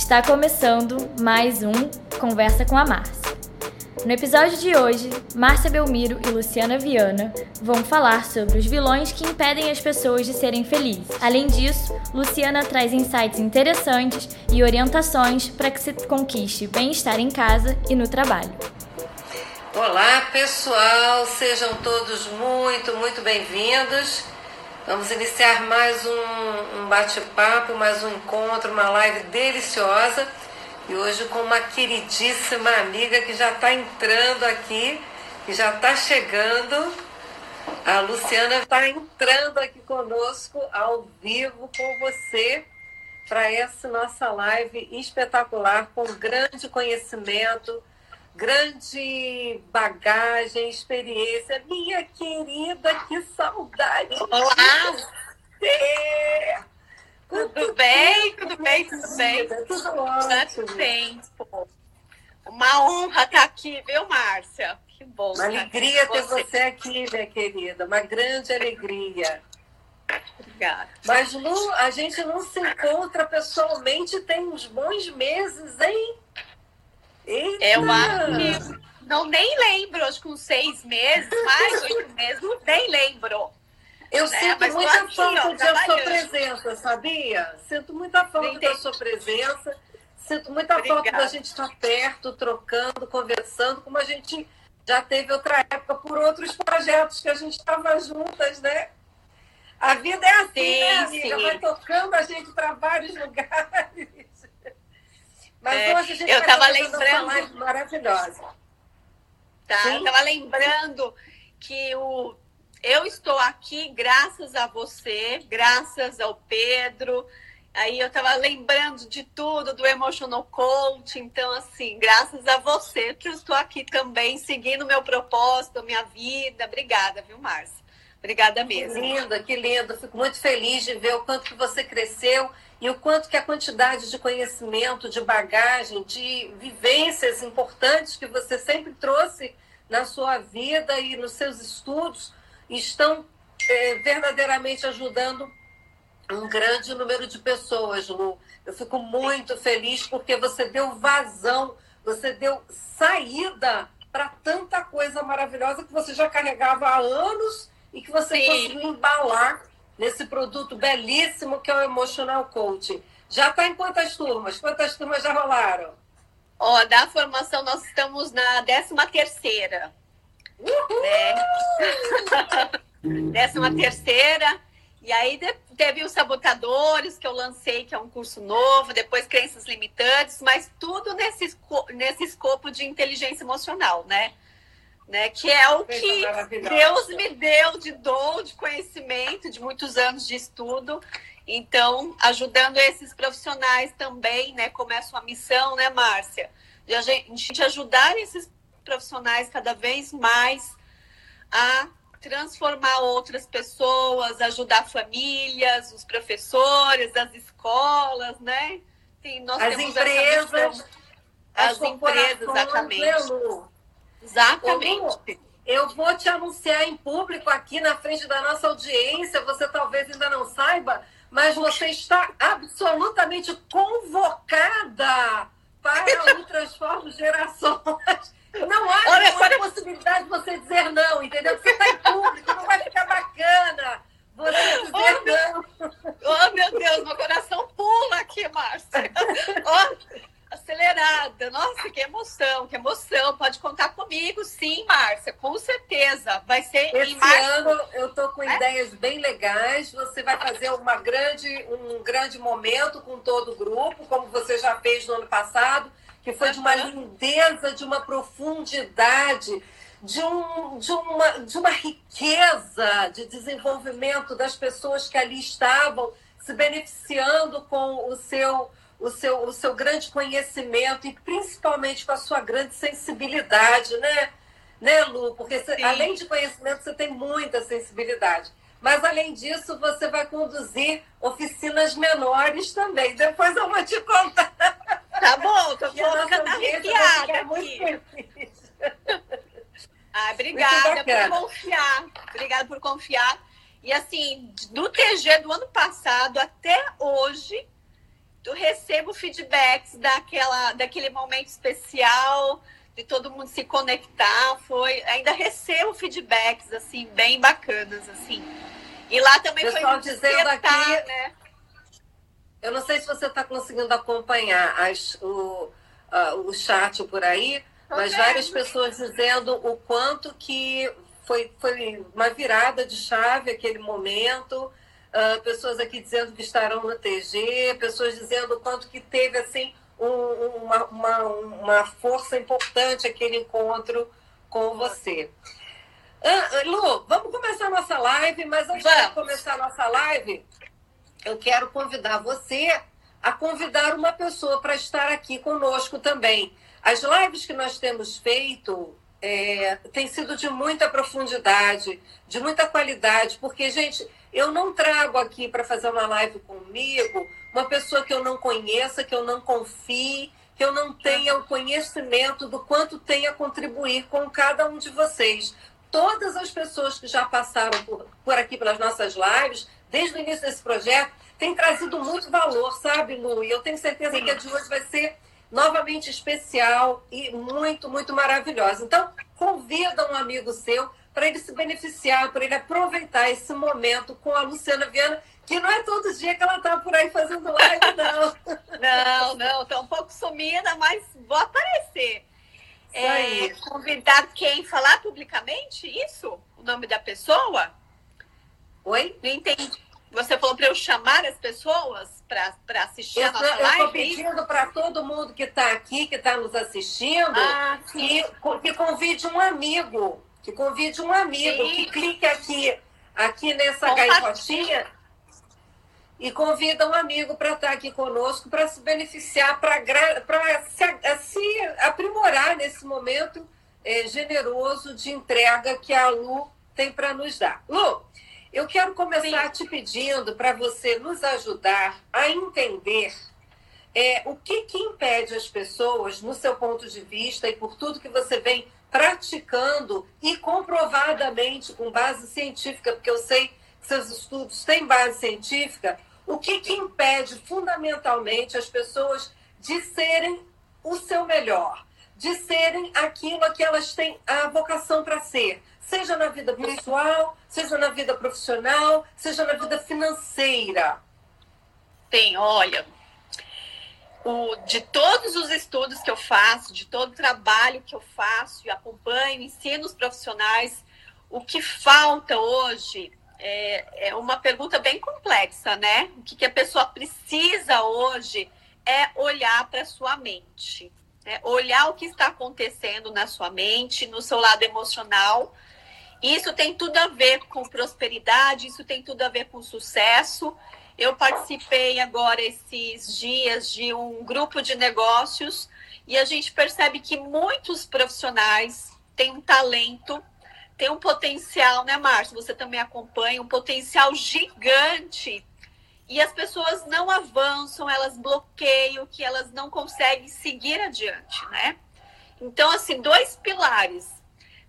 Está começando mais um Conversa com a Márcia. No episódio de hoje, Márcia Belmiro e Luciana Viana vão falar sobre os vilões que impedem as pessoas de serem felizes. Além disso, Luciana traz insights interessantes e orientações para que se conquiste bem-estar em casa e no trabalho. Olá, pessoal, sejam todos muito, muito bem-vindos. Vamos iniciar mais um, um bate-papo, mais um encontro, uma live deliciosa e hoje com uma queridíssima amiga que já está entrando aqui, que já está chegando. A Luciana está entrando aqui conosco ao vivo com você para essa nossa live espetacular, com grande conhecimento, grande bagagem, experiência. Minha querida, que saudade! Olá! Você! Tudo bem? Tudo bem? Tudo bem? Tudo ótimo. Tudo bem. Uma honra estar aqui, viu, Márcia? Que bom. Uma alegria ter você. você aqui, minha querida. Uma grande alegria. Obrigada. Mas, Lu, a gente não se encontra pessoalmente tem uns bons meses, hein? Eita. Eu acho que não nem lembro, acho que uns seis meses, mais oito meses, nem lembro. Eu né? sinto Mas muita falta ó, da sua presença, sabia? Sinto muita falta da sua presença. Sinto muita Obrigada. falta da gente estar perto, trocando, conversando, como a gente já teve outra época por outros projetos que a gente estava juntas, né? A vida é assim, sim, né, amiga? Sim. Vai tocando a gente para vários lugares. Mas é, hoje a gente eu estava lembrando maravilhosa. Tá, eu estava lembrando que o eu estou aqui graças a você, graças ao Pedro. Aí eu estava lembrando de tudo, do Emotional Coach. Então, assim, graças a você que eu estou aqui também, seguindo meu propósito, minha vida. Obrigada, viu, Márcia? Obrigada mesmo. Que linda, que linda. Fico muito feliz de ver o quanto que você cresceu e o quanto que a quantidade de conhecimento, de bagagem, de vivências importantes que você sempre trouxe na sua vida e nos seus estudos estão é, verdadeiramente ajudando um grande número de pessoas, Lu. Eu fico muito feliz porque você deu vazão, você deu saída para tanta coisa maravilhosa que você já carregava há anos e que você Sim. conseguiu embalar nesse produto belíssimo que é o Emotional Coaching. Já está em quantas turmas? Quantas turmas já rolaram? Ó, da formação nós estamos na 13 terceira. Né? Décima terceira. E aí teve os sabotadores que eu lancei, que é um curso novo, depois crenças limitantes, mas tudo nesse, nesse escopo de inteligência emocional, né? Né? Que é o que Deus me deu de dom, de conhecimento, de muitos anos de estudo. Então, ajudando esses profissionais também, né? Como é a sua missão, né, Márcia? De a gente ajudar esses profissionais cada vez mais a transformar outras pessoas, ajudar famílias, os professores, as escolas, né? Sim, nós as empresas, as, as empresas, exatamente. Exatamente. eu vou te anunciar em público aqui na frente da nossa audiência, você talvez ainda não saiba, mas você está absolutamente convocada para o Transformo Gerações. Não há Olha, para... possibilidade de você dizer não, entendeu? Você está em público, não vai ficar bacana. Você dizer oh, não. Oh, meu Deus, meu coração pula aqui, Márcia. Oh, acelerada. Nossa, que emoção, que emoção. Pode contar comigo, sim, Márcia, com certeza. Vai ser Esse em março. ano eu estou com é? ideias bem legais. Você vai fazer uma grande, um grande momento com todo o grupo, como você já fez no ano passado que foi de uma lindeza, de uma profundidade, de, um, de, uma, de uma riqueza de desenvolvimento das pessoas que ali estavam se beneficiando com o seu, o seu, o seu grande conhecimento e principalmente com a sua grande sensibilidade, né? Né, Lu? Porque você, além de conhecimento, você tem muita sensibilidade. Mas, além disso, você vai conduzir oficinas menores também. Depois eu vou te contar. Tá bom, tô ficando arrepiada aqui. Ah, obrigada por confiar. Obrigada por confiar. E assim, do TG do ano passado até hoje, eu recebo feedbacks daquela, daquele momento especial, de todo mundo se conectar. Foi, ainda recebo feedbacks assim bem bacanas assim. E lá também Pessoal foi dizendo aqui, né? Eu não sei se você está conseguindo acompanhar as, o, uh, o chat por aí, mas várias pessoas dizendo o quanto que foi, foi uma virada de chave aquele momento. Uh, pessoas aqui dizendo que estarão no TG, pessoas dizendo o quanto que teve assim um, uma, uma, uma força importante aquele encontro com você. Uh, Lu, vamos começar nossa live, mas antes vamos. de começar a nossa live, eu quero convidar você a convidar uma pessoa para estar aqui conosco também. As lives que nós temos feito é, têm sido de muita profundidade, de muita qualidade, porque, gente, eu não trago aqui para fazer uma live comigo uma pessoa que eu não conheça, que eu não confie, que eu não tenha o conhecimento do quanto tem a contribuir com cada um de vocês. Todas as pessoas que já passaram por, por aqui pelas nossas lives, desde o início desse projeto, têm trazido muito valor, sabe, Lu? E eu tenho certeza que a de hoje vai ser novamente especial e muito, muito maravilhosa. Então, convida um amigo seu para ele se beneficiar, para ele aproveitar esse momento com a Luciana Viana, que não é todo dia que ela está por aí fazendo live, não. não, não, estou um pouco sumida, mas vou aparecer. É, convidar quem? Falar publicamente isso? O nome da pessoa? Oi? Não entendi. Você falou para eu chamar as pessoas para assistir eu, a nossa live? Eu estou pedindo para todo mundo que está aqui, que está nos assistindo, ah, que, que convide um amigo. Que convide um amigo, sim. que clique aqui, aqui nessa gaivotinha e convida um amigo para estar tá aqui conosco, para se beneficiar, para se, se aprimorar nesse momento é, generoso de entrega que a Lu tem para nos dar. Lu, eu quero começar Sim. te pedindo para você nos ajudar a entender é, o que, que impede as pessoas, no seu ponto de vista e por tudo que você vem praticando e comprovadamente com base científica, porque eu sei que seus estudos têm base científica, o que, que impede fundamentalmente as pessoas de serem o seu melhor, de serem aquilo a que elas têm a vocação para ser, seja na vida pessoal, seja na vida profissional, seja na vida financeira? Tem, olha, o, de todos os estudos que eu faço, de todo o trabalho que eu faço e acompanho, ensino os profissionais, o que falta hoje é, é uma pergunta bem complexa, né? O que, que a pessoa precisa hoje é olhar para sua mente, né? olhar o que está acontecendo na sua mente, no seu lado emocional isso tem tudo a ver com prosperidade, isso tem tudo a ver com sucesso. Eu participei agora esses dias de um grupo de negócios e a gente percebe que muitos profissionais têm um talento, têm um potencial, né, Márcio? Você também acompanha um potencial gigante e as pessoas não avançam, elas bloqueiam, que elas não conseguem seguir adiante, né? Então, assim, dois pilares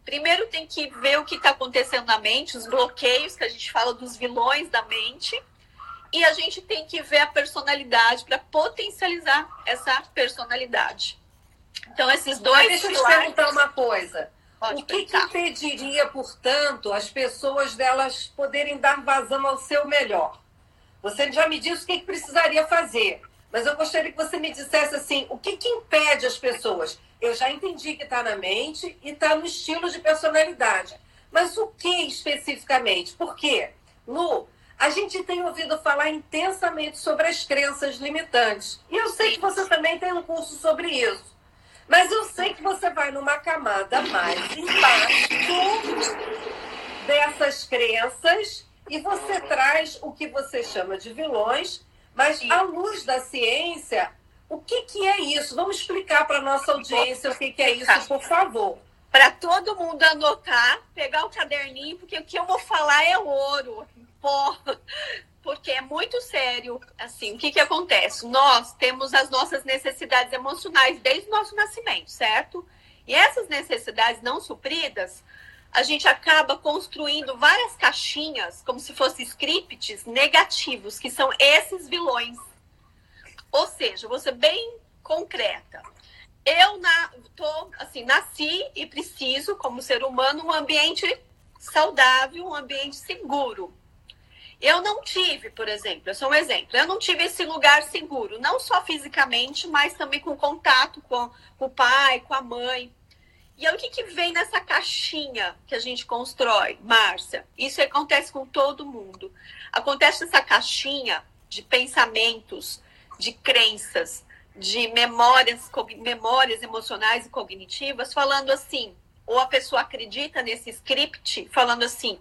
Primeiro tem que ver o que está acontecendo na mente, os bloqueios que a gente fala dos vilões da mente. E a gente tem que ver a personalidade para potencializar essa personalidade. Então, esses dois. Mas deixa eu te perguntar uma coisa. Pode o que, que impediria, portanto, as pessoas delas poderem dar vazão ao seu melhor? Você já me disse o que, que precisaria fazer, mas eu gostaria que você me dissesse assim: o que, que impede as pessoas? eu já entendi que está na mente e está no estilo de personalidade. Mas o que especificamente? Por quê? Lu, a gente tem ouvido falar intensamente sobre as crenças limitantes. E eu sei que você também tem um curso sobre isso. Mas eu sei que você vai numa camada mais embaixo dessas crenças e você traz o que você chama de vilões, mas à luz da ciência, o que, que é isso? Vamos explicar para a nossa audiência o que, que é isso, por favor. Para todo mundo anotar, pegar o caderninho, porque o que eu vou falar é ouro, porque é muito sério. Assim, o que, que acontece? Nós temos as nossas necessidades emocionais desde o nosso nascimento, certo? E essas necessidades não supridas, a gente acaba construindo várias caixinhas, como se fossem scripts negativos, que são esses vilões Ou seja, ser bem concreta. Eu na, tô, assim, nasci e preciso, como ser humano, um ambiente saudável, um ambiente seguro. Eu não tive, por exemplo, eu sou um exemplo, eu não tive esse lugar seguro, não só fisicamente, mas também com contato com, com o pai, com a mãe. E aí, o que, que vem nessa caixinha que a gente constrói, Márcia? Isso acontece com todo mundo. Acontece nessa caixinha de pensamentos, de crenças, de memórias, memórias emocionais e cognitivas, falando assim, ou a pessoa acredita nesse script, falando assim: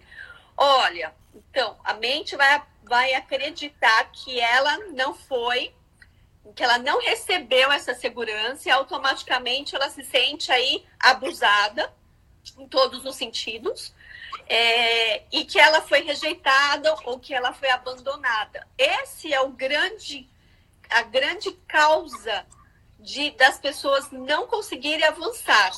olha, então a mente vai, vai acreditar que ela não foi, que ela não recebeu essa segurança e automaticamente ela se sente aí abusada em todos os sentidos. É, e que ela foi rejeitada ou que ela foi abandonada. Esse é o grande a grande causa de, das pessoas não conseguirem avançar.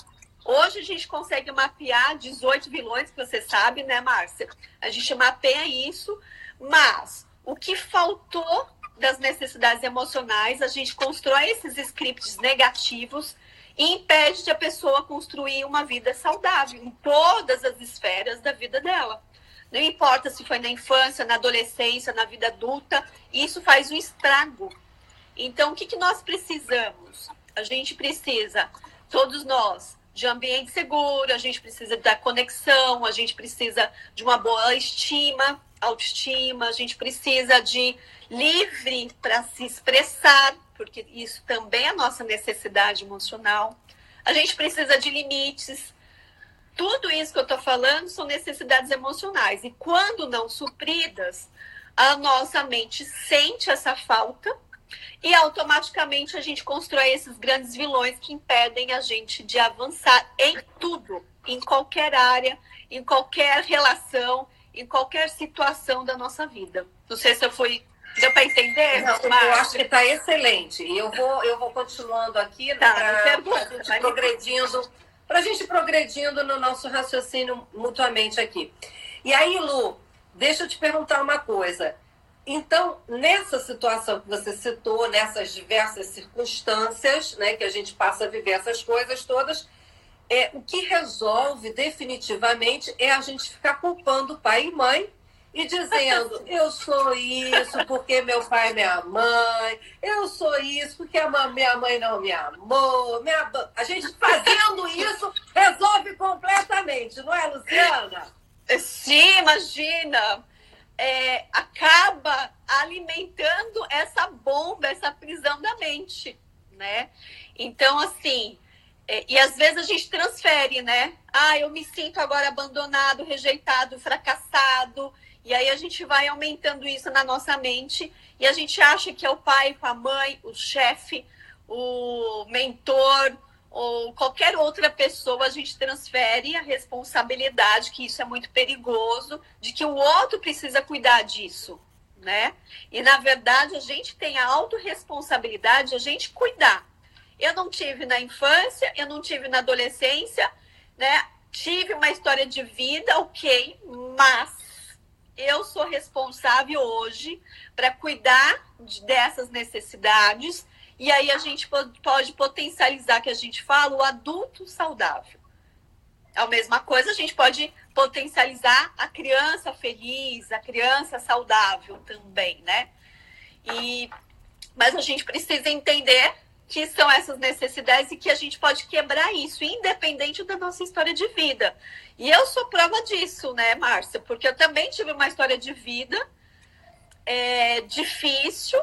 Hoje a gente consegue mapear 18 vilões, que você sabe, né, Márcia? A gente mapeia isso, mas o que faltou das necessidades emocionais, a gente constrói esses scripts negativos e impede de a pessoa construir uma vida saudável em todas as esferas da vida dela. Não importa se foi na infância, na adolescência, na vida adulta, isso faz um estrago então, o que, que nós precisamos? A gente precisa, todos nós, de ambiente seguro, a gente precisa da conexão, a gente precisa de uma boa estima, autoestima, a gente precisa de livre para se expressar, porque isso também é nossa necessidade emocional. A gente precisa de limites. Tudo isso que eu estou falando são necessidades emocionais. E quando não supridas, a nossa mente sente essa falta e automaticamente a gente constrói esses grandes vilões que impedem a gente de avançar em tudo, em qualquer área, em qualquer relação, em qualquer situação da nossa vida. Não sei se eu fui. Deu para entender? Não, eu acho que está excelente. E eu vou, eu vou continuando aqui tá, para a gente progredindo, para a gente progredindo no nosso raciocínio mutuamente aqui. E aí, Lu, deixa eu te perguntar uma coisa. Então, nessa situação que você citou, nessas diversas circunstâncias, né, que a gente passa a viver essas coisas todas, é, o que resolve definitivamente é a gente ficar culpando pai e mãe e dizendo: eu sou isso porque meu pai e minha mãe, eu sou isso porque a minha mãe não me amou. Minha... A gente fazendo isso resolve completamente, não é, Luciana? Sim, imagina é, acaba alimentando essa bomba, essa prisão da mente, né? Então, assim, é, e às vezes a gente transfere, né? Ah, eu me sinto agora abandonado, rejeitado, fracassado. E aí a gente vai aumentando isso na nossa mente e a gente acha que é o pai, a mãe, o chefe, o mentor, ou qualquer outra pessoa, a gente transfere a responsabilidade, que isso é muito perigoso, de que o outro precisa cuidar disso, né? E na verdade a gente tem a autorresponsabilidade de a gente cuidar. Eu não tive na infância, eu não tive na adolescência, né? Tive uma história de vida, ok, mas eu sou responsável hoje para cuidar dessas necessidades e aí a gente pode potencializar, que a gente fala, o adulto saudável. É a mesma coisa, a gente pode potencializar a criança feliz, a criança saudável também, né? E, mas a gente precisa entender que são essas necessidades e que a gente pode quebrar isso, independente da nossa história de vida. E eu sou prova disso, né, Márcia? Porque eu também tive uma história de vida é, difícil,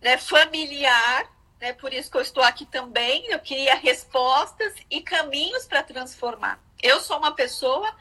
né, familiar, né? Por isso que eu estou aqui também. Eu queria respostas e caminhos para transformar. Eu sou uma pessoa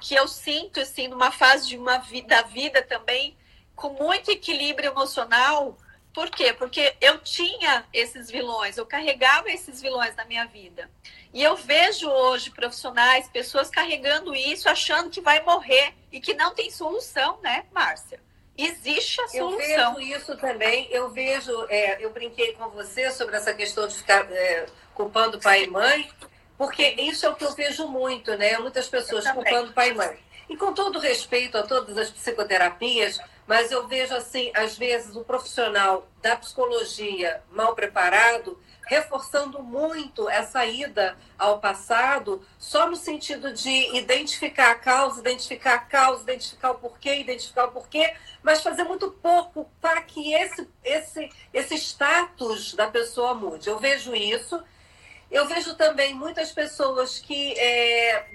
que eu sinto assim numa fase de uma vida, da vida também com muito equilíbrio emocional. Por quê? Porque eu tinha esses vilões, eu carregava esses vilões na minha vida. E eu vejo hoje profissionais, pessoas carregando isso, achando que vai morrer e que não tem solução, né, Márcia? Existe a solução. Eu vejo isso também. Eu vejo, é, eu brinquei com você sobre essa questão de ficar é, culpando pai e mãe, porque isso é o que eu vejo muito, né? Muitas pessoas culpando pai e mãe. E com todo respeito a todas as psicoterapias, mas eu vejo assim, às vezes, o profissional da psicologia mal preparado reforçando muito essa ida ao passado, só no sentido de identificar a causa, identificar a causa, identificar o porquê, identificar o porquê, mas fazer muito pouco para que esse, esse, esse status da pessoa mude. Eu vejo isso eu vejo também muitas pessoas que, é,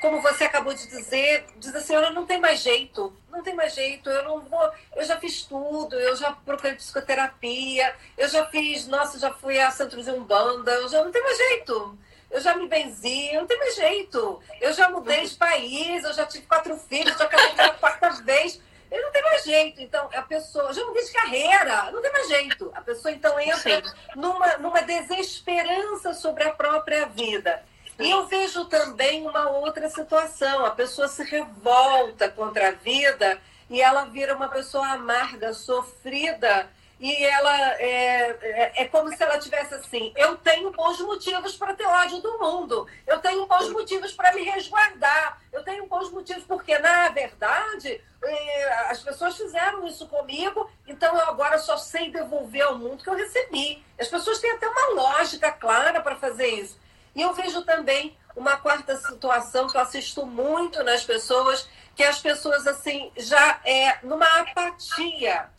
como você acabou de dizer, diz assim, eu não tem mais jeito, não tem mais jeito, eu não vou, eu já fiz tudo, eu já procurei psicoterapia, eu já fiz, nossa, já fui a centro de Umbanda, eu já não tem mais jeito. Eu já me benzi, não tem mais jeito. Eu já mudei de país, eu já tive quatro filhos, já casei pela quarta vez ele não tem mais jeito. Então, a pessoa já mudei de carreira, não tem mais jeito. A pessoa então entra numa, numa desesperança sobre a própria vida. E eu vejo também uma outra situação: a pessoa se revolta contra a vida e ela vira uma pessoa amarga, sofrida e ela é, é, é, como se ela tivesse assim: eu tenho bons motivos para ter ódio do mundo, eu tenho bons motivos para me resguardar, eu tenho bons motivos, porque na verdade é, as pessoas fizeram isso comigo, então eu agora só sei devolver ao mundo que eu recebi. As pessoas têm até uma lógica clara para fazer isso. E eu vejo também uma quarta situação que eu assisto muito nas pessoas, que as pessoas assim já é numa apatia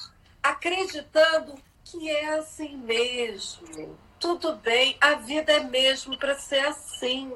acreditando que é assim mesmo. Tudo bem, a vida é mesmo para ser assim.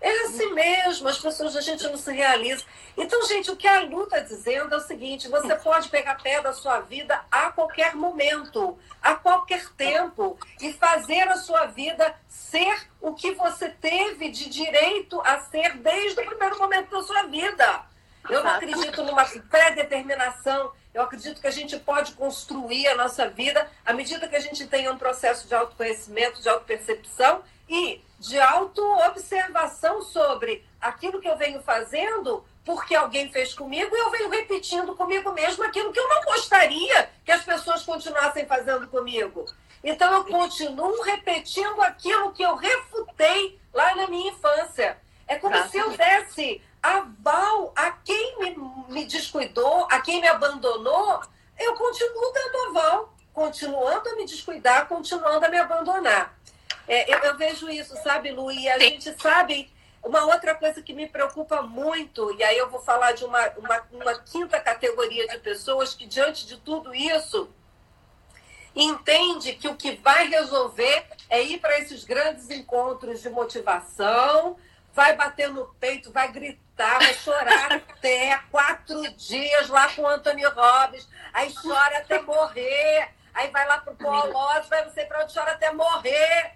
É assim mesmo, as pessoas, a gente não se realiza. Então, gente, o que a Lu está dizendo é o seguinte: você pode pegar pé da sua vida a qualquer momento, a qualquer tempo, e fazer a sua vida ser o que você teve de direito a ser desde o primeiro momento da sua vida. Eu não acredito numa pré-determinação eu acredito que a gente pode construir a nossa vida à medida que a gente tenha um processo de autoconhecimento, de autopercepção e de auto-observação sobre aquilo que eu venho fazendo porque alguém fez comigo e eu venho repetindo comigo mesmo aquilo que eu não gostaria que as pessoas continuassem fazendo comigo. Então eu continuo repetindo aquilo que eu refutei lá na minha infância. É como se eu desse aval a quem me, me descuidou, a quem me abandonou, eu continuo dando aval, continuando a me descuidar, continuando a me abandonar. É, eu, eu, vejo isso, sabe, Lu? E a Sim. gente sabe uma outra coisa que me preocupa muito, e aí eu vou falar de uma, uma, uma quinta categoria de pessoas que, diante de tudo isso, entende que o que vai resolver é ir para esses grandes encontros de motivação, vai bater no peito, vai gritar, vai chorar até quatro dias lá com o Anthony Robbins, aí chora até morrer, aí vai lá pro Polós, vai você para onde chora até morrer.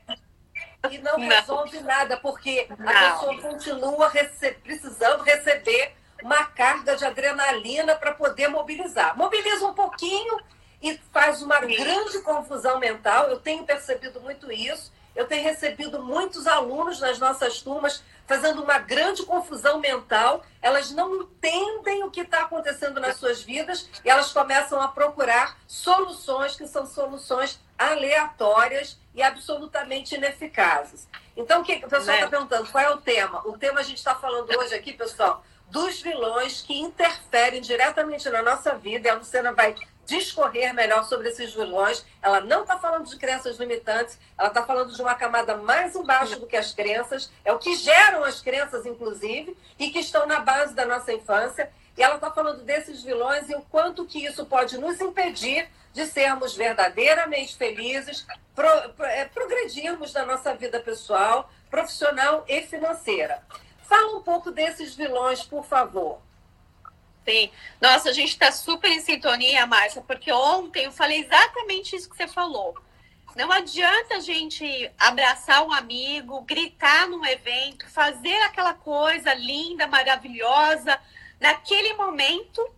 E não, não. resolve nada, porque não. a pessoa continua rece precisando receber uma carga de adrenalina para poder mobilizar. Mobiliza um pouquinho e faz uma grande confusão mental. Eu tenho percebido muito isso. Eu tenho recebido muitos alunos nas nossas turmas fazendo uma grande confusão mental. Elas não entendem o que está acontecendo nas suas vidas e elas começam a procurar soluções que são soluções aleatórias e absolutamente ineficazes. Então, o que o pessoal está né? perguntando? Qual é o tema? O tema a gente está falando hoje aqui, pessoal, dos vilões que interferem diretamente na nossa vida. E a Luciana vai discorrer melhor sobre esses vilões. Ela não está falando de crenças limitantes, ela está falando de uma camada mais embaixo do que as crenças, é o que geram as crenças, inclusive, e que estão na base da nossa infância. E ela está falando desses vilões e o quanto que isso pode nos impedir de sermos verdadeiramente felizes, pro, pro, é, progredirmos na nossa vida pessoal, profissional e financeira. Fala um pouco desses vilões, por favor. Sim. Nossa, a gente está super em sintonia, Márcia, porque ontem eu falei exatamente isso que você falou. Não adianta a gente abraçar um amigo, gritar num evento, fazer aquela coisa linda, maravilhosa, naquele momento.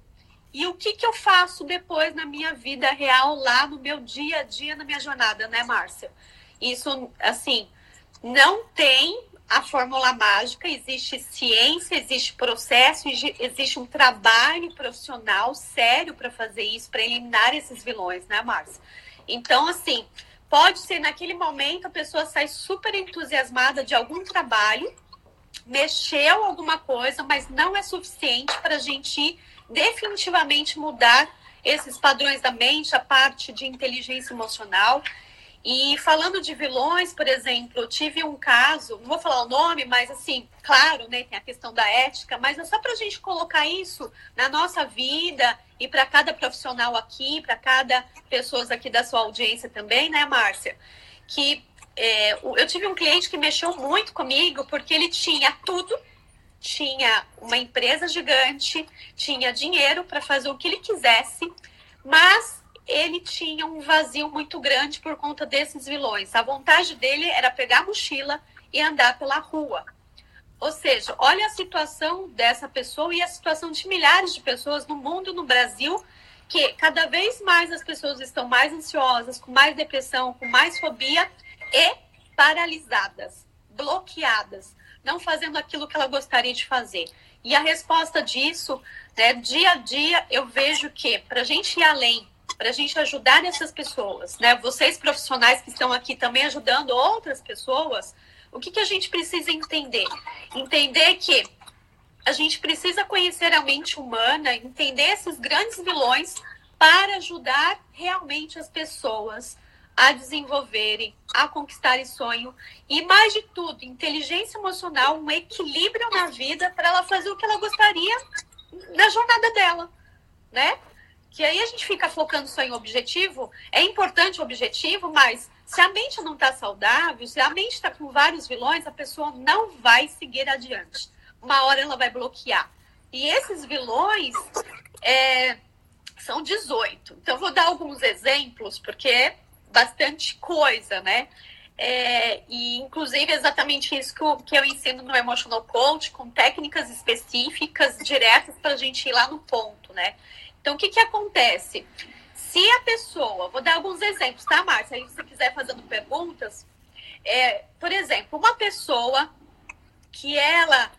E o que, que eu faço depois na minha vida real, lá no meu dia a dia, na minha jornada, né, Márcia? Isso, assim, não tem a fórmula mágica, existe ciência, existe processo, existe um trabalho profissional sério para fazer isso, para eliminar esses vilões, né, Márcia? Então, assim, pode ser naquele momento a pessoa sai super entusiasmada de algum trabalho, mexeu alguma coisa, mas não é suficiente para a gente definitivamente mudar esses padrões da mente, a parte de inteligência emocional. E falando de vilões, por exemplo, eu tive um caso, não vou falar o nome, mas assim, claro, né, tem a questão da ética, mas é só para a gente colocar isso na nossa vida e para cada profissional aqui, para cada pessoa aqui da sua audiência também, né, Márcia? Que é, eu tive um cliente que mexeu muito comigo porque ele tinha tudo, tinha uma empresa gigante, tinha dinheiro para fazer o que ele quisesse, mas ele tinha um vazio muito grande por conta desses vilões. A vontade dele era pegar a mochila e andar pela rua. Ou seja, olha a situação dessa pessoa e a situação de milhares de pessoas no mundo, no Brasil, que cada vez mais as pessoas estão mais ansiosas, com mais depressão, com mais fobia e paralisadas, bloqueadas, não fazendo aquilo que ela gostaria de fazer. E a resposta disso, né, dia a dia, eu vejo que para a gente ir além para a gente ajudar essas pessoas, né? Vocês profissionais que estão aqui também ajudando outras pessoas, o que, que a gente precisa entender? Entender que a gente precisa conhecer a mente humana, entender esses grandes vilões para ajudar realmente as pessoas a desenvolverem, a conquistarem sonho e mais de tudo, inteligência emocional, um equilíbrio na vida para ela fazer o que ela gostaria na jornada dela, né? Que aí a gente fica focando só em objetivo. É importante o objetivo, mas se a mente não está saudável, se a mente está com vários vilões, a pessoa não vai seguir adiante. Uma hora ela vai bloquear. E esses vilões é, são 18. Então, vou dar alguns exemplos, porque é bastante coisa, né? É, e, inclusive, é exatamente isso que eu, que eu ensino no Emotional Coach, com técnicas específicas, diretas, para a gente ir lá no ponto, né? Então, o que, que acontece? Se a pessoa, vou dar alguns exemplos, tá, Márcia? Aí, se você quiser fazendo perguntas, é, por exemplo, uma pessoa que ela,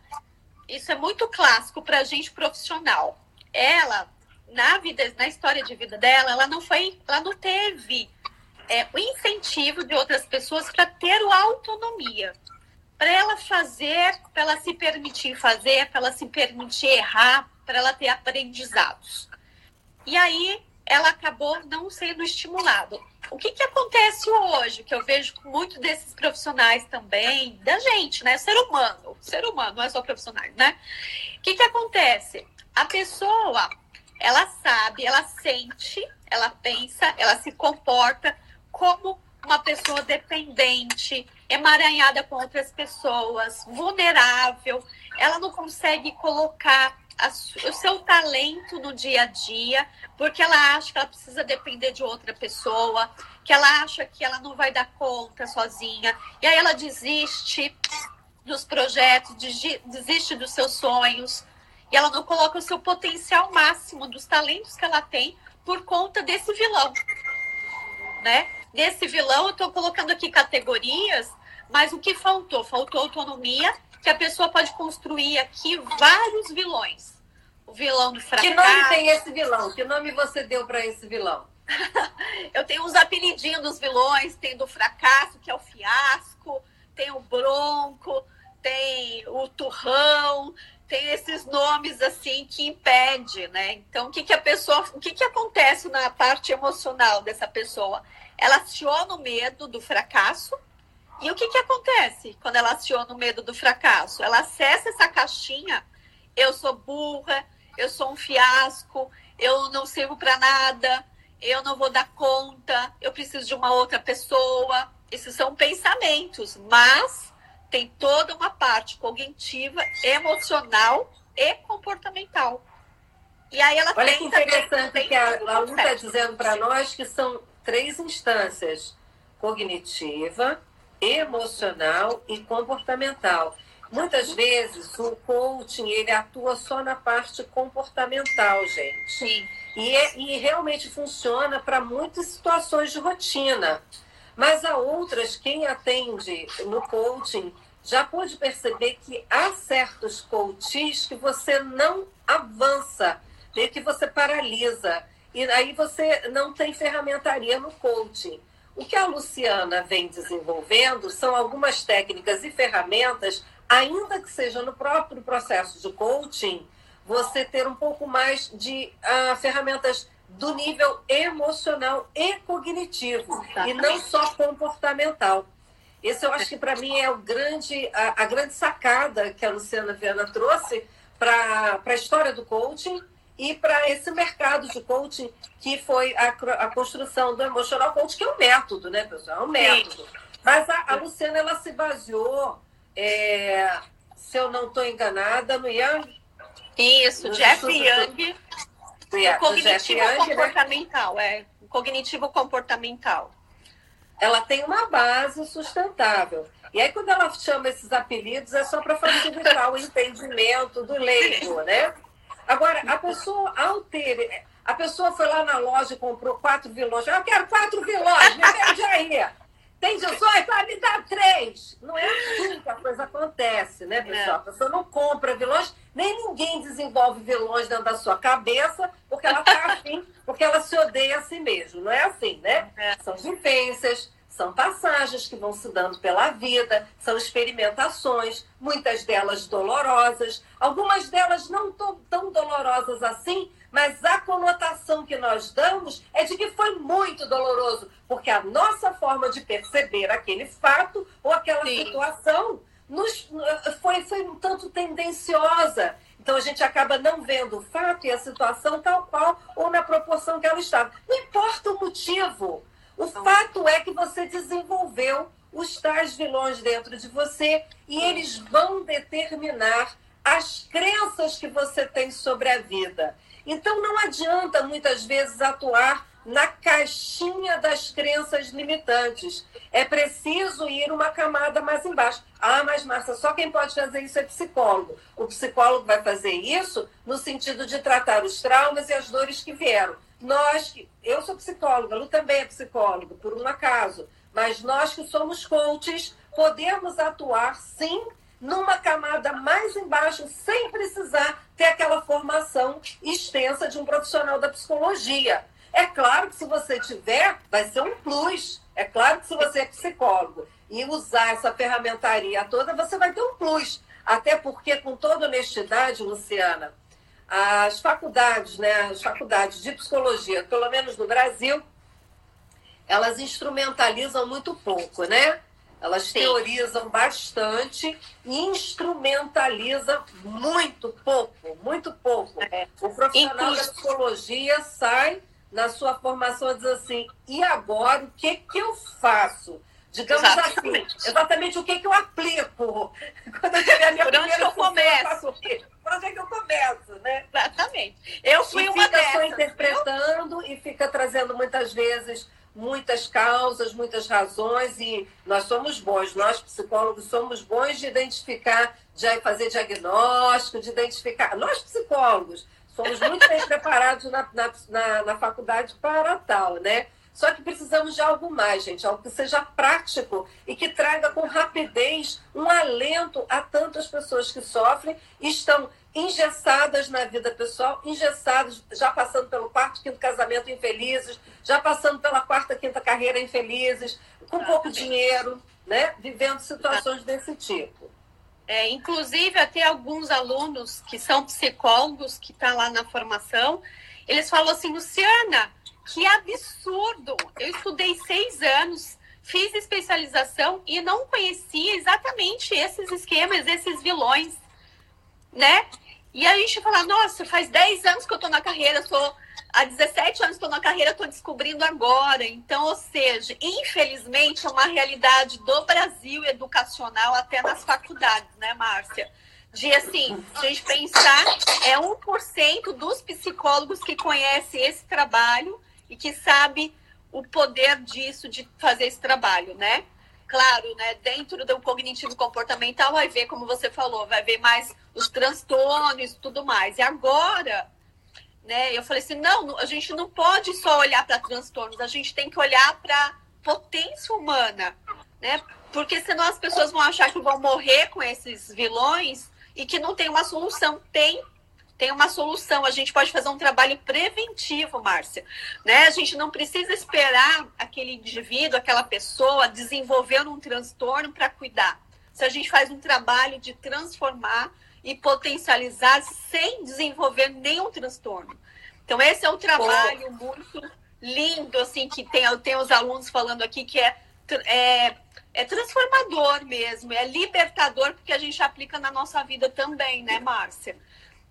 isso é muito clássico para a gente profissional, ela, na vida, na história de vida dela, ela não foi, ela não teve é, o incentivo de outras pessoas para ter a autonomia para ela fazer, para ela se permitir fazer, para ela se permitir errar, para ela ter aprendizados. E aí ela acabou não sendo estimulada. O que, que acontece hoje, que eu vejo com muito desses profissionais também, da gente, né? Ser humano, ser humano, não é só profissionais, né? O que, que acontece? A pessoa, ela sabe, ela sente, ela pensa, ela se comporta como uma pessoa dependente, emaranhada com outras pessoas, vulnerável, ela não consegue colocar a, o seu talento no dia a dia, porque ela acha que ela precisa depender de outra pessoa, que ela acha que ela não vai dar conta sozinha, e aí ela desiste dos projetos, desiste dos seus sonhos, e ela não coloca o seu potencial máximo dos talentos que ela tem por conta desse vilão, né? Desse vilão, eu estou colocando aqui categorias, mas o que faltou? Faltou autonomia, que a pessoa pode construir aqui vários vilões. O vilão do fracasso. Que nome tem esse vilão? Que nome você deu para esse vilão? eu tenho uns apelidinhos dos vilões, tem do fracasso, que é o fiasco, tem o bronco, tem o turrão, tem esses nomes assim que impede, né? Então, o que, que a pessoa, o que, que acontece na parte emocional dessa pessoa? Ela aciona o medo do fracasso, e o que, que acontece quando ela aciona o medo do fracasso? Ela acessa essa caixinha, eu sou burra, eu sou um fiasco, eu não sirvo para nada, eu não vou dar conta, eu preciso de uma outra pessoa. Esses são pensamentos, mas tem toda uma parte cognitiva, emocional e comportamental. E aí ela Olha que interessante que a, a Lu está dizendo para nós que são três instâncias: cognitiva, emocional e comportamental. Muitas vezes o coaching ele atua só na parte comportamental, gente. Sim. E, é, e realmente funciona para muitas situações de rotina. Mas há outras, quem atende no coaching já pode perceber que há certos coaches que você não avança, meio que você paralisa. E aí você não tem ferramentaria no coaching. O que a Luciana vem desenvolvendo são algumas técnicas e ferramentas, ainda que seja no próprio processo de coaching, você ter um pouco mais de uh, ferramentas do nível emocional e cognitivo, e não só comportamental. Esse eu acho que para mim é o grande, a, a, grande sacada que a Luciana Viana trouxe para a história do coaching e para esse mercado de coaching que foi a, a, construção do emotional coaching, que é um método, né, pessoal? É um método. Sim. Mas a, a, Luciana ela se baseou, é, se eu não estou enganada, no Young. Isso, no Jeff Young. Yeah, cognitivo Young, né? comportamental, né? é. Cognitivo comportamental. Ela tem uma base sustentável. E aí, quando ela chama esses apelidos, é só para facilitar o entendimento do leigo, né? Agora, a pessoa, ao ter. A pessoa foi lá na loja e comprou quatro vilões. Eu quero quatro vilões, me vende aí. Tem 18? Vai me dar três. Não é assim que a coisa acontece, né, pessoal? A pessoa não compra vilões, nem ninguém desenvolve vilões dentro da sua cabeça, porque ela tá assim, porque ela se odeia a si mesmo. Não é assim, né? É. São vivências, são passagens que vão se dando pela vida, são experimentações, muitas delas dolorosas, algumas delas não tão dolorosas assim, mas a conotação que nós damos é de que foi muito doloroso, porque a nossa forma de perceber aquele fato ou aquela Sim. situação nos, foi, foi um tanto tendenciosa. Então a gente acaba não vendo o fato e a situação tal qual ou na proporção que ela estava. Não importa o motivo. O fato é que você desenvolveu os tais vilões dentro de você e eles vão determinar as crenças que você tem sobre a vida. Então não adianta muitas vezes atuar na caixinha das crenças limitantes. É preciso ir uma camada mais embaixo. Ah, mas Márcia, só quem pode fazer isso é psicólogo. O psicólogo vai fazer isso no sentido de tratar os traumas e as dores que vieram. Nós, eu sou psicóloga, Lu também é psicóloga, por um acaso, mas nós que somos coaches, podemos atuar sim numa camada mais embaixo, sem precisar ter aquela formação extensa de um profissional da psicologia. É claro que se você tiver, vai ser um plus. É claro que se você é psicólogo e usar essa ferramentaria toda, você vai ter um plus. Até porque, com toda honestidade, Luciana, as faculdades, né, as faculdades de psicologia, pelo menos no Brasil, elas instrumentalizam muito pouco, né? Elas Sim. teorizam bastante e instrumentalizam muito pouco, muito pouco. É. O profissional Inclusive... da psicologia sai na sua formação e diz assim, e agora o que, que eu faço? Digamos assim, exatamente. assim, exatamente o que, que eu aplico. Quando eu tiver a minha Por onde eu começo? Por onde é que eu começo, né? Exatamente. Eu fui e uma fica dessas. Fica interpretando viu? e fica trazendo muitas vezes muitas causas, muitas razões e nós somos bons, nós psicólogos somos bons de identificar, de fazer diagnóstico, de identificar. Nós psicólogos somos muito bem preparados na, na, na, na faculdade para tal, né? Só que precisamos de algo mais, gente, algo que seja prático e que traga com rapidez um alento a tantas pessoas que sofrem e estão engessadas na vida pessoal, engessadas, já passando pelo quarto, quinto casamento infelizes, já passando pela quarta, quinta carreira infelizes, com pouco dinheiro, né? Vivendo situações desse tipo. É, inclusive, até alguns alunos que são psicólogos, que estão tá lá na formação, eles falam assim, Luciana, que absurdo! Eu estudei seis anos, fiz especialização e não conhecia exatamente esses esquemas, esses vilões, né? E a gente fala, nossa, faz 10 anos que eu tô na carreira, sou há 17 anos que estou na carreira, estou descobrindo agora. Então, ou seja, infelizmente é uma realidade do Brasil educacional até nas faculdades, né, Márcia? de assim, a gente pensar, é 1% dos psicólogos que conhece esse trabalho e que sabe o poder disso, de fazer esse trabalho, né? Claro, né? Dentro do cognitivo comportamental vai ver, como você falou, vai ver mais os transtornos e tudo mais. E agora, né? Eu falei assim, não, a gente não pode só olhar para transtornos, a gente tem que olhar para potência humana, né? Porque senão as pessoas vão achar que vão morrer com esses vilões e que não tem uma solução. Tem tem uma solução. A gente pode fazer um trabalho preventivo, Márcia. Né? A gente não precisa esperar aquele indivíduo, aquela pessoa desenvolver um transtorno para cuidar. Se a gente faz um trabalho de transformar e potencializar sem desenvolver nenhum transtorno. Então, esse é um trabalho muito lindo, assim, que tem, tem os alunos falando aqui, que é, é, é transformador mesmo, é libertador, porque a gente aplica na nossa vida também, né, Márcia?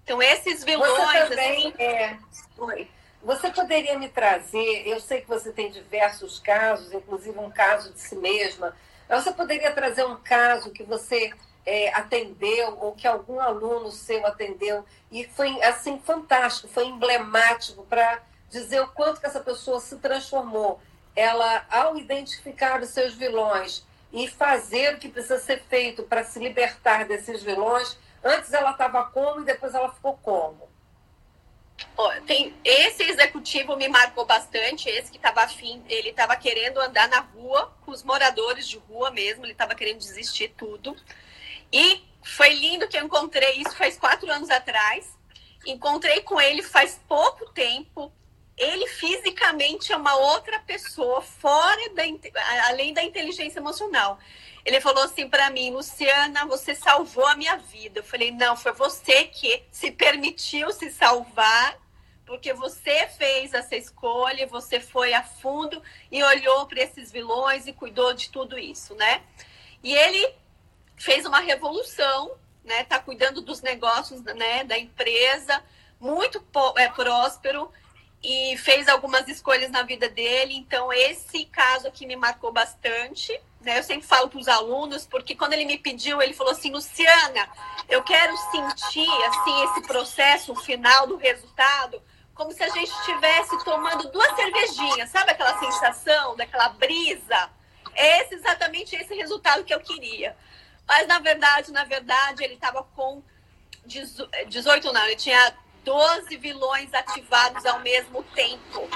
Então, esses vilões. Você também, assim... é... Oi. Você poderia me trazer, eu sei que você tem diversos casos, inclusive um caso de si mesma, mas você poderia trazer um caso que você é, atendeu ou que algum aluno seu atendeu e foi assim fantástico, foi emblemático para dizer o quanto que essa pessoa se transformou. Ela, ao identificar os seus vilões e fazer o que precisa ser feito para se libertar desses vilões, antes ela estava como e depois ela ficou como. Tem, esse executivo me marcou bastante, esse que estava afim, ele estava querendo andar na rua com os moradores de rua mesmo, ele estava querendo desistir tudo. E foi lindo que eu encontrei isso faz quatro anos atrás. Encontrei com ele faz pouco tempo. Ele fisicamente é uma outra pessoa, fora da, além da inteligência emocional. Ele falou assim para mim, Luciana, você salvou a minha vida. Eu falei, não, foi você que se permitiu se salvar, porque você fez essa escolha, você foi a fundo e olhou para esses vilões e cuidou de tudo isso, né? E ele fez uma revolução, né? Tá cuidando dos negócios, né? Da empresa, muito é, próspero e fez algumas escolhas na vida dele. Então, esse caso aqui me marcou bastante. Né? Eu sempre falo para os alunos, porque quando ele me pediu, ele falou assim, Luciana, eu quero sentir assim esse processo, o final do resultado, como se a gente estivesse tomando duas cervejinhas, sabe aquela sensação, daquela brisa? É esse, exatamente esse resultado que eu queria. Mas na verdade, na verdade, ele estava com 18 não, ele tinha 12 vilões ativados ao mesmo tempo.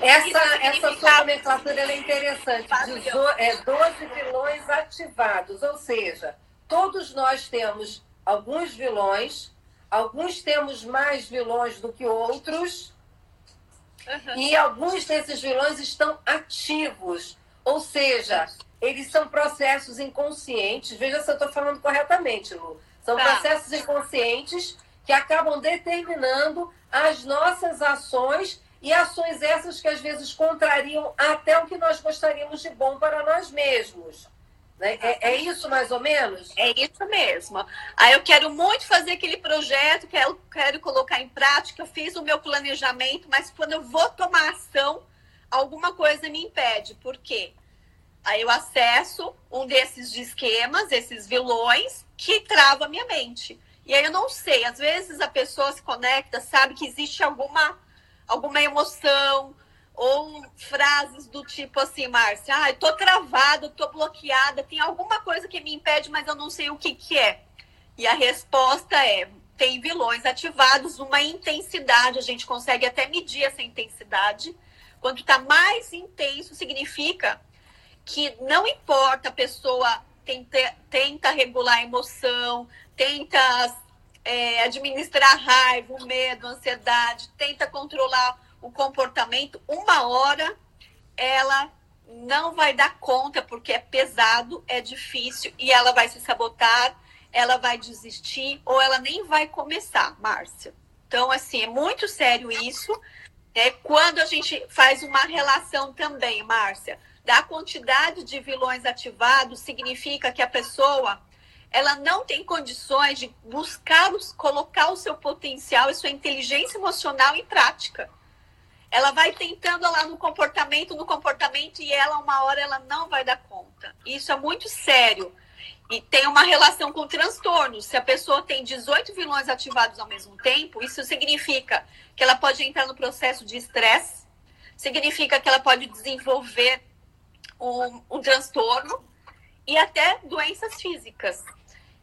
Essa, essa sua nomenclatura é interessante. Dezo, é 12 vilões ativados, ou seja, todos nós temos alguns vilões, alguns temos mais vilões do que outros, uhum. e alguns desses vilões estão ativos. Ou seja, eles são processos inconscientes. Veja se eu estou falando corretamente, Lu. São tá. processos inconscientes que acabam determinando as nossas ações e ações essas que às vezes contrariam até o que nós gostaríamos de bom para nós mesmos. Né? É, é, isso mais ou menos? É isso mesmo. Aí eu quero muito fazer aquele projeto, quero, quero colocar em prática, eu fiz o meu planejamento, mas quando eu vou tomar ação, alguma coisa me impede. Por quê? Aí eu acesso um desses esquemas, esses vilões, que trava a minha mente. E aí eu não sei, às vezes a pessoa se conecta, sabe que existe alguma, alguma emoção, ou frases do tipo assim, Márcia, ah, eu tô travada, tô bloqueada, tem alguma coisa que me impede, mas eu não sei o que que é. E a resposta é, tem vilões ativados, uma intensidade, a gente consegue até medir essa intensidade. Quando está mais intenso, significa que não importa, a pessoa tenta, tenta regular a emoção, tenta é, administrar a raiva, o medo, a ansiedade, tenta controlar o comportamento, uma hora ela não vai dar conta porque é pesado, é difícil e ela vai se sabotar, ela vai desistir ou ela nem vai começar, Márcia. Então, assim, é muito sério isso. É quando a gente faz uma relação também, Márcia, da quantidade de vilões ativados significa que a pessoa ela não tem condições de buscar, colocar o seu potencial e sua inteligência emocional em prática. Ela vai tentando lá no comportamento, no comportamento, e ela, uma hora, ela não vai dar conta. Isso é muito sério. E tem uma relação com transtornos. Se a pessoa tem 18 vilões ativados ao mesmo tempo, isso significa que ela pode entrar no processo de estresse, significa que ela pode desenvolver um, um transtorno e até doenças físicas.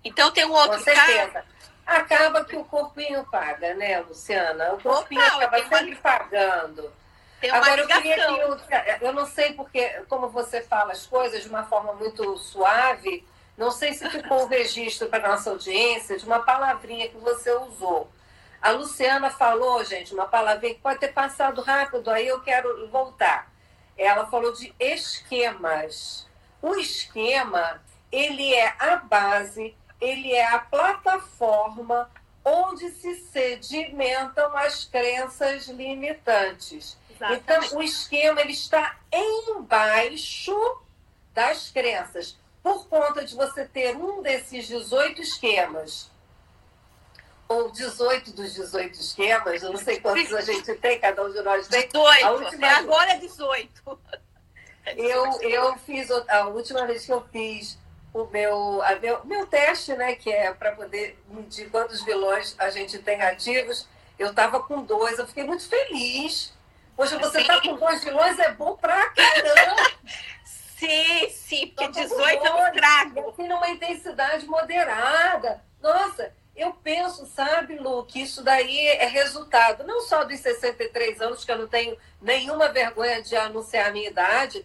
Então tem um outro Com certeza. Caso... Acaba que o corpinho paga, né, Luciana? O corpinho acaba sempre uma... pagando. Tem uma Agora, ligação. eu queria que eu, eu não sei porque, como você fala as coisas de uma forma muito suave, não sei se ficou o registro para nossa audiência de uma palavrinha que você usou. A Luciana falou, gente, uma palavrinha que pode ter passado rápido, aí eu quero voltar ela falou de esquemas. O esquema, ele é a base, ele é a plataforma onde se sedimentam as crenças limitantes. Exatamente. Então, o esquema ele está embaixo das crenças, por conta de você ter um desses 18 esquemas, ou 18 dos 18 esquemas, eu não sei quantos a gente tem, cada um de nós tem. 18, última... agora é 18. Eu, eu fiz, a última vez que eu fiz o meu, a meu, meu teste, né, que é para poder medir quantos vilões a gente tem ativos, eu estava com dois, eu fiquei muito feliz. Poxa, você está com dois vilões, é bom pra caramba. sim, sim, porque 18 é um trago. Assim, numa intensidade moderada. Nossa, eu penso, sabe, Lu, que isso daí é resultado não só dos 63 anos, que eu não tenho nenhuma vergonha de anunciar a minha idade,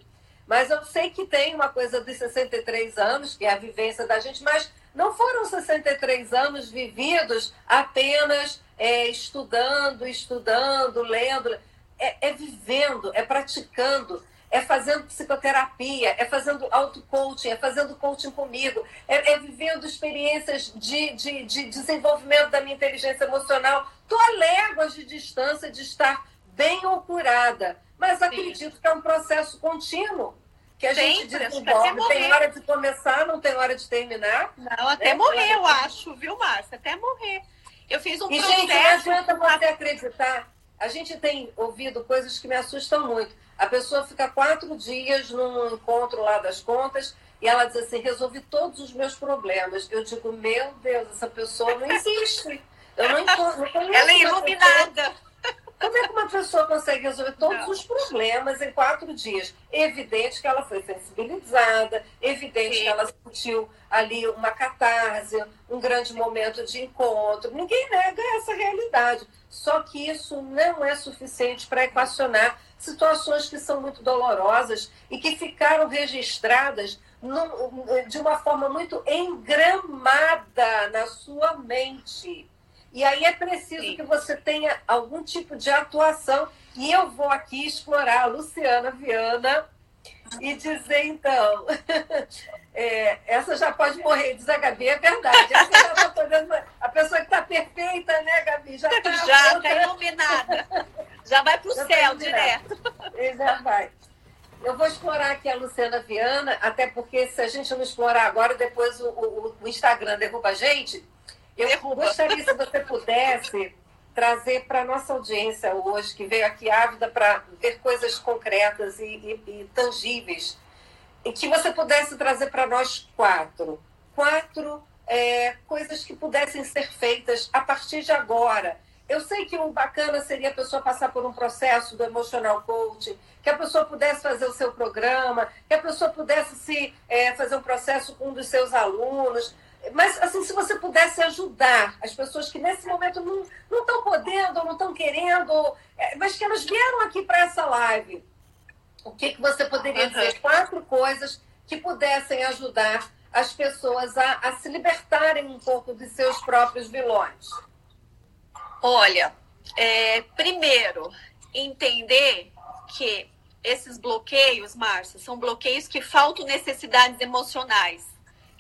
mas eu sei que tem uma coisa dos 63 anos, que é a vivência da gente, mas não foram 63 anos vividos apenas é, estudando, estudando, lendo. É, é vivendo, é praticando, é fazendo psicoterapia, é fazendo auto-coaching, é fazendo coaching comigo, é, é vivendo experiências de, de, de, desenvolvimento da minha inteligência emocional. Estou a léguas de distância de estar bem ou curada. Mas acredito Sim. que é um processo contínuo. Que a tem, gente desenvolve. Tem hora de começar, não tem hora de terminar. Não, até né? morrer, eu acho, viu, Márcia? Até morrer. Eu fiz um e, processo... gente, não adianta você acreditar. A gente tem ouvido coisas que me assustam muito. A pessoa fica quatro dias num encontro lá das contas e ela diz assim, resolvi todos os meus problemas. Eu digo, meu Deus, essa pessoa não existe. Eu não, não Ela é iluminada. Como é que uma pessoa consegue resolver todos não. os problemas em quatro dias? Evidente que ela foi sensibilizada, evidente Sim. que ela sentiu ali uma catarse, um grande momento de encontro. Ninguém nega essa realidade. Só que isso não é suficiente para equacionar situações que são muito dolorosas e que ficaram registradas num, de uma forma muito engramada na sua mente. E aí é preciso Sim. que você tenha algum tipo de atuação. E eu vou aqui explorar a Luciana Viana e dizer, então, é, essa já pode morrer, diz a Gabi, é verdade. Essa já tá podendo, a pessoa que está perfeita, né, Gabi? Já está já, tá iluminada. Já vai para o céu tá direto. Já vai. Eu vou explorar aqui a Luciana Viana, até porque se a gente não explorar agora, depois o, o, o Instagram derruba a gente. Eu Derruba. gostaria, se você pudesse, trazer para a nossa audiência hoje, que veio aqui ávida para ver coisas concretas e, e, e tangíveis, e que você pudesse trazer para nós quatro. Quatro é, coisas que pudessem ser feitas a partir de agora. Eu sei que o bacana seria a pessoa passar por um processo do emotional coaching, que a pessoa pudesse fazer o seu programa, que a pessoa pudesse se é, fazer um processo com um dos seus alunos, mas, assim, se você pudesse ajudar as pessoas que nesse momento não estão podendo, não estão querendo, é, mas que elas vieram aqui para essa live, o que, que você poderia uhum. dizer? Quatro coisas que pudessem ajudar as pessoas a, a se libertarem um pouco de seus próprios vilões. Olha, é, primeiro, entender que esses bloqueios, Márcia, são bloqueios que faltam necessidades emocionais.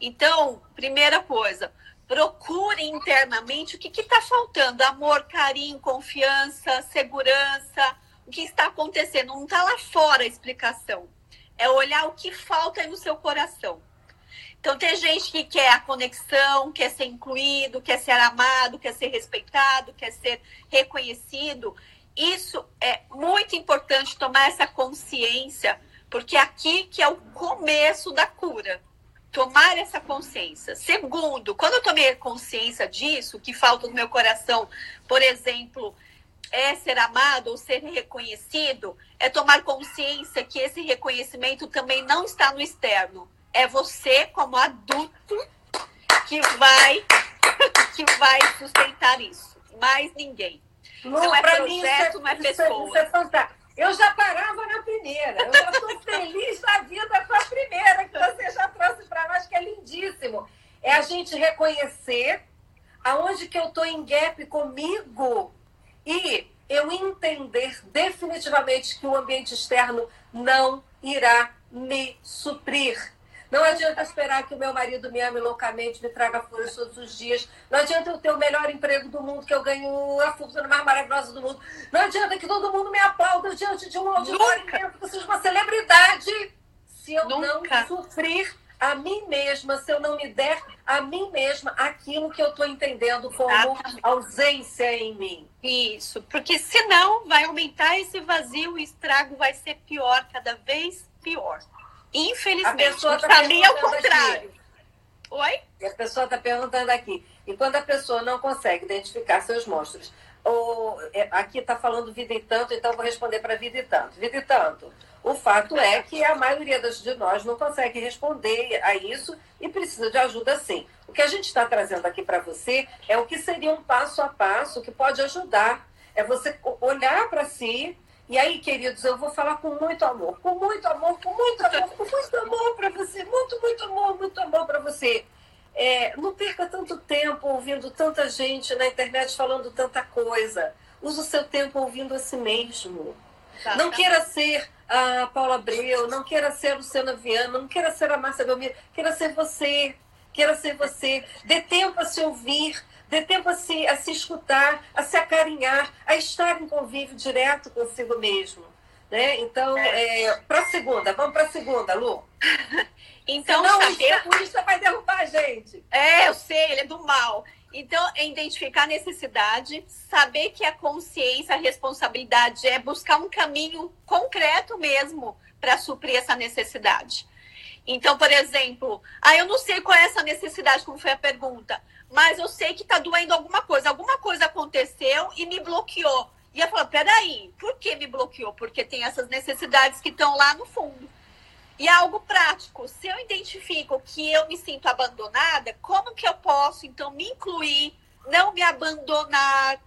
Então, primeira coisa, procure internamente o que está faltando: amor, carinho, confiança, segurança. O que está acontecendo? Não está lá fora a explicação. É olhar o que falta no seu coração. Então, tem gente que quer a conexão, quer ser incluído, quer ser amado, quer ser respeitado, quer ser reconhecido. Isso é muito importante tomar essa consciência, porque é aqui que é o começo da cura tomar essa consciência. Segundo, quando eu tomei consciência disso, que falta no meu coração, por exemplo, é ser amado ou ser reconhecido, é tomar consciência que esse reconhecimento também não está no externo. É você, como adulto, que vai, que vai sustentar isso. Mais ninguém. Lu, não é projeto, mim, é, não é pessoa. Isso é, isso é eu já parava na primeira. Eu já estou feliz da vida com a primeira que você já trouxe para nós, que é lindíssimo. É a gente reconhecer aonde que eu estou em gap comigo e eu entender definitivamente que o ambiente externo não irá me suprir. Não adianta esperar que o meu marido me ame loucamente, me traga flores todos os dias. Não adianta eu ter o melhor emprego do mundo, que eu ganho a fortuna mais maravilhosa do mundo. Não adianta que todo mundo me aplaude diante de um auditório que eu seja uma celebridade. Se eu Nunca. não sofrer a mim mesma, se eu não me der a mim mesma aquilo que eu estou entendendo como Exatamente. ausência em mim. Isso, porque senão vai aumentar esse vazio, o estrago vai ser pior, cada vez pior. Infelizmente, tá para mim é o contrário. Aqui. Oi? E a pessoa está perguntando aqui. E quando a pessoa não consegue identificar seus monstros, ou, é, aqui está falando vida e tanto, então vou responder para vida e tanto. Vida e tanto. O fato é que a maioria de nós não consegue responder a isso e precisa de ajuda sim. O que a gente está trazendo aqui para você é o que seria um passo a passo que pode ajudar. É você olhar para si, e aí, queridos, eu vou falar com muito amor, com muito amor, com muito amor, com muito amor para você, muito, muito amor, muito amor para você. É, não perca tanto tempo ouvindo tanta gente na internet falando tanta coisa. Use o seu tempo ouvindo a si mesmo. Tá, não tá. queira ser a Paula Abreu, não queira ser a Luciana Viana, não queira ser a Márcia Belmiro, queira ser você. Queira ser você. Dê tempo a se ouvir, dê tempo a se, a se escutar, a se acarinhar, a estar em convívio direto consigo mesmo. Né? Então, é, para a segunda, vamos para a segunda, Lu. Então, Senão, saber... o isso vai derrubar a gente. É, eu sei, ele é do mal. Então, é identificar a necessidade, saber que a consciência, a responsabilidade é buscar um caminho concreto mesmo para suprir essa necessidade. Então, por exemplo, ah, eu não sei qual é essa necessidade, como foi a pergunta, mas eu sei que está doendo alguma coisa. Alguma coisa aconteceu e me bloqueou. E eu falo, peraí, por que me bloqueou? Porque tem essas necessidades que estão lá no fundo. E é algo prático. Se eu identifico que eu me sinto abandonada, como que eu posso, então, me incluir, não me abandonar,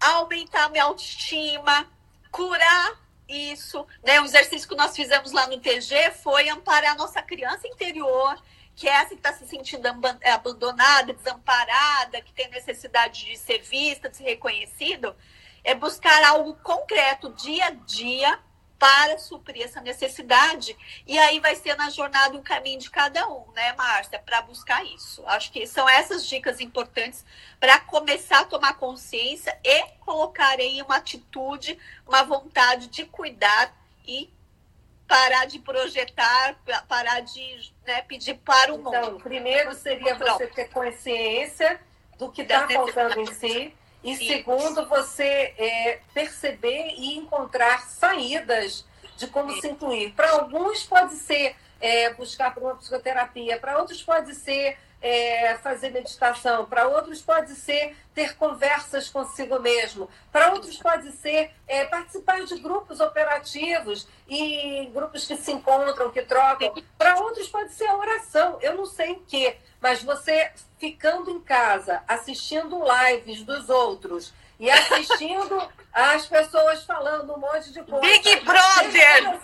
aumentar minha autoestima, curar isso? Né? O exercício que nós fizemos lá no TG foi amparar a nossa criança interior, que é essa que está se sentindo abandonada, desamparada, que tem necessidade de ser vista, de ser reconhecido, é buscar algo concreto, dia a dia, para suprir essa necessidade. E aí vai ser na jornada um caminho de cada um, né, Márcia, para buscar isso. Acho que são essas dicas importantes para começar a tomar consciência e colocar aí uma atitude, uma vontade de cuidar e parar de projetar, parar de né, pedir para o mundo. Então, primeiro seria você ter consciência do que está faltando em si e Sim. segundo, você é, perceber e encontrar saídas de como Sim. se incluir. Para alguns pode ser é, buscar por uma psicoterapia, para outros pode ser é, fazer meditação, para outros pode ser ter conversas consigo mesmo, para outros pode ser é, participar de grupos operativos e grupos que se encontram, que trocam, para outros pode ser a oração, eu não sei o que, mas você ficando em casa, assistindo lives dos outros e assistindo as pessoas falando um monte de coisa. Big Brother!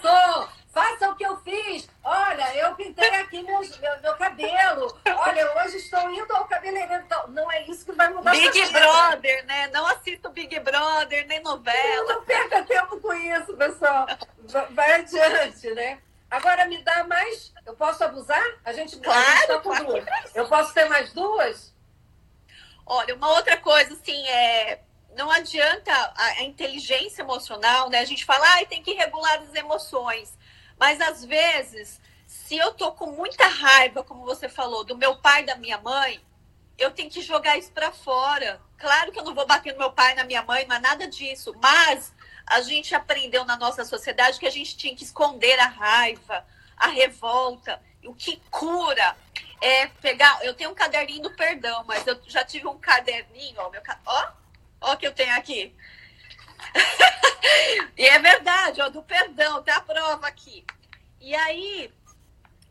Faça o que eu fiz. Olha, eu pintei aqui meu, meu, meu cabelo. Olha, hoje estou indo ao cabeleireiro. Então, não é isso que vai mudar Big Brother, né? Não assisto Big Brother, nem novela. Não perca tempo com isso, pessoal. Vai adiante, né? Agora me dá mais. Eu posso abusar? A gente, claro, a gente tá com claro. duas. Eu posso ter mais duas? Olha, uma outra coisa, assim, é. Não adianta a, a inteligência emocional, né? A gente fala, ah, tem que regular as emoções. Mas às vezes, se eu tô com muita raiva, como você falou, do meu pai da minha mãe, eu tenho que jogar isso para fora. Claro que eu não vou bater no meu pai na minha mãe, mas nada disso. Mas a gente aprendeu na nossa sociedade que a gente tinha que esconder a raiva, a revolta. O que cura é pegar. Eu tenho um caderninho do perdão, mas eu já tive um caderninho, ó, meu, ó, ó que eu tenho aqui. e é verdade, ó, do perdão, tem a prova aqui. E aí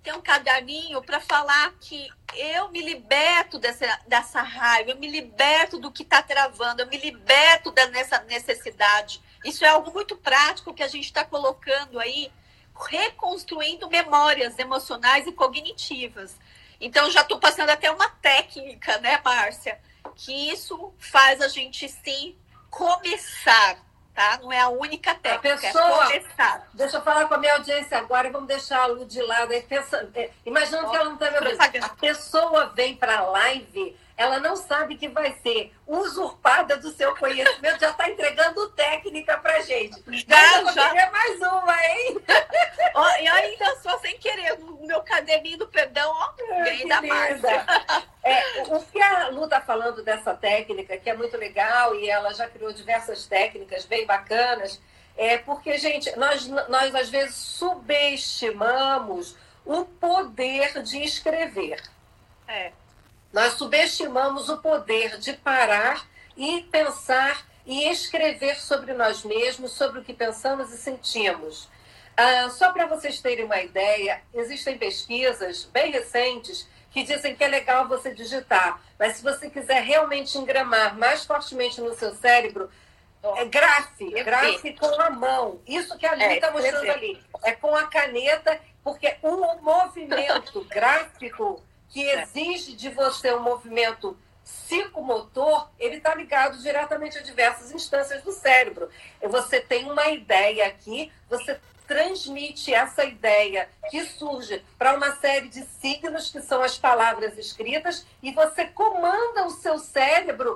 tem um caderninho para falar que eu me liberto dessa, dessa raiva, eu me liberto do que está travando, eu me liberto dessa necessidade. Isso é algo muito prático que a gente está colocando aí, reconstruindo memórias emocionais e cognitivas. Então, já estou passando até uma técnica, né, Márcia? Que isso faz a gente sim começar tá? Não é a única técnica. A pessoa, é deixa eu falar com a minha audiência agora, vamos deixar a Lu de lado. Pensa, é, imaginando que ela não está me ouvindo. A pessoa vem para a live, ela não sabe que vai ser usurpada do seu conhecimento, já está entregando técnica para gente. Já, já. mais uma, hein? e ainda só sem querer, no meu caderninho do perdão, ó, da Márcia. É, o que a Lu está falando dessa técnica, que é muito legal, e ela já criou diversas técnicas bem bacanas, é porque, gente, nós, nós às vezes subestimamos o poder de escrever. É. Nós subestimamos o poder de parar e pensar e escrever sobre nós mesmos, sobre o que pensamos e sentimos. Ah, só para vocês terem uma ideia, existem pesquisas bem recentes que dizem que é legal você digitar, mas se você quiser realmente engramar mais fortemente no seu cérebro, é grafe, grafe com a mão. Isso que a Lili está é, mostrando ali. É com a caneta, porque o movimento gráfico que é. exige de você um movimento psicomotor, ele está ligado diretamente a diversas instâncias do cérebro. Você tem uma ideia aqui, você transmite essa ideia que surge para uma série de signos, que são as palavras escritas, e você comanda o seu cérebro,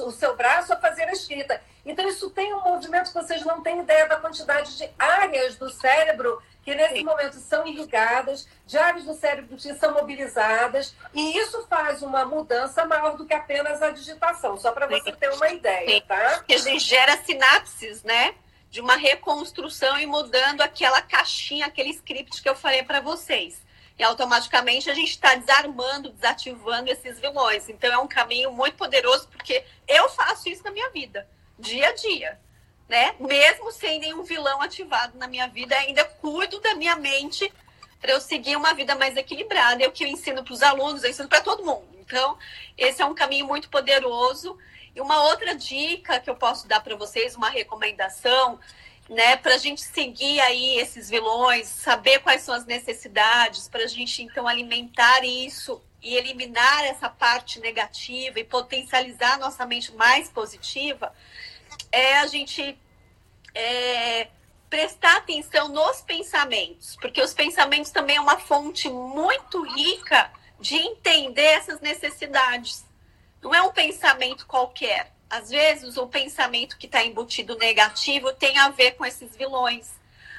o seu braço a fazer a escrita. Então, isso tem um movimento que vocês não têm ideia da quantidade de áreas do cérebro que nesse Sim. momento são irrigadas, de áreas do cérebro que são mobilizadas, e isso faz uma mudança maior do que apenas a digitação, só para você ter uma ideia, tá? Que a gente gera sinapses, né? de uma reconstrução e mudando aquela caixinha, aquele script que eu falei para vocês. E automaticamente a gente está desarmando, desativando esses vilões. Então é um caminho muito poderoso, porque eu faço isso na minha vida, dia a dia. Né? Mesmo sem nenhum vilão ativado na minha vida, ainda cuido da minha mente para eu seguir uma vida mais equilibrada. É o que eu ensino para os alunos, eu ensino para todo mundo. Então, esse é um caminho muito poderoso e uma outra dica que eu posso dar para vocês, uma recomendação, né, para a gente seguir aí esses vilões, saber quais são as necessidades, para a gente então alimentar isso e eliminar essa parte negativa e potencializar nossa mente mais positiva, é a gente é, prestar atenção nos pensamentos, porque os pensamentos também é uma fonte muito rica de entender essas necessidades. Não é um pensamento qualquer. Às vezes, o pensamento que está embutido negativo tem a ver com esses vilões.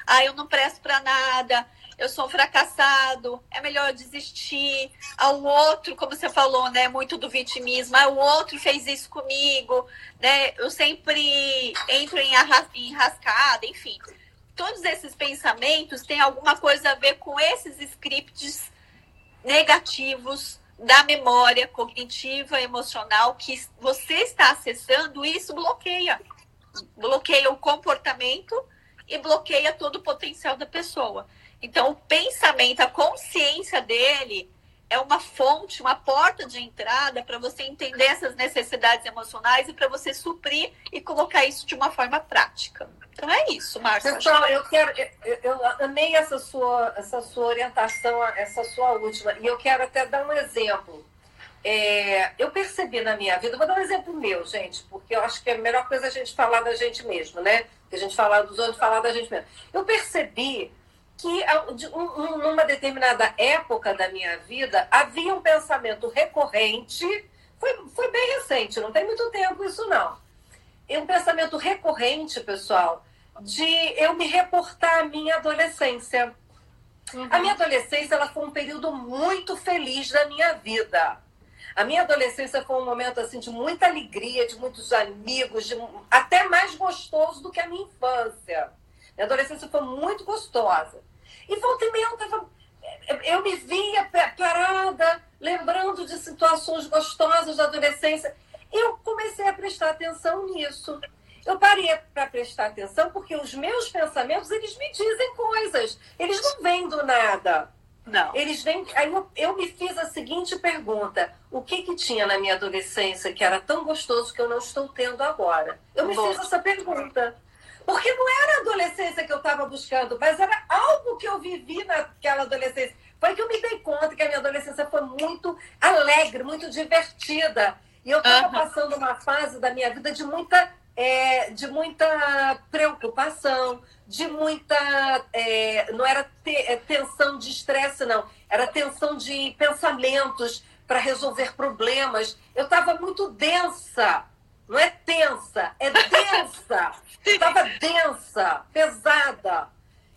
Ah, eu não presto para nada, eu sou um fracassado, é melhor desistir. Ah, o outro, como você falou, né, muito do vitimismo, ah, o outro fez isso comigo, né? Eu sempre entro em, enrascada, enfim. Todos esses pensamentos têm alguma coisa a ver com esses scripts negativos da memória cognitiva, emocional que você está acessando, isso bloqueia. Bloqueia o comportamento e bloqueia todo o potencial da pessoa. Então, o pensamento, a consciência dele é uma fonte, uma porta de entrada para você entender essas necessidades emocionais e para você suprir e colocar isso de uma forma prática. Então é isso, Márcia. Pessoal, eu quero, eu, eu, amei essa sua, essa sua orientação, essa sua última, e eu quero até dar um exemplo. É, eu percebi na minha vida, vou dar um exemplo meu, gente, porque eu acho que é a melhor coisa a gente falar da gente mesmo, né? Que a gente falar dos outros, falar da gente mesmo. Eu percebi que numa determinada época da minha vida havia um pensamento recorrente, foi, foi bem recente, não tem muito tempo isso não. Um pensamento recorrente, pessoal, de eu me reportar à minha adolescência. Uhum. A minha adolescência ela foi um período muito feliz da minha vida. A minha adolescência foi um momento assim de muita alegria, de muitos amigos, de, até mais gostoso do que a minha infância. Minha adolescência foi muito gostosa. E volta e meia eu tava, eu me via parada, lembrando de situações gostosas da adolescência. Eu comecei a prestar atenção nisso. Eu parei para prestar atenção porque os meus pensamentos, eles me dizem coisas. Eles não vêm do nada. Não. Eles vêm. Aí eu, eu me fiz a seguinte pergunta: o que que tinha na minha adolescência que era tão gostoso que eu não estou tendo agora? Eu me fiz essa pergunta. Porque não era a adolescência que eu estava buscando, mas era algo que eu vivi naquela adolescência. Foi que eu me dei conta que a minha adolescência foi muito alegre, muito divertida. E eu estava uhum. passando uma fase da minha vida de muita é, de muita preocupação, de muita. É, não era te, é, tensão de estresse, não, era tensão de pensamentos para resolver problemas. Eu estava muito densa, não é tensa, é densa. Estava densa, pesada.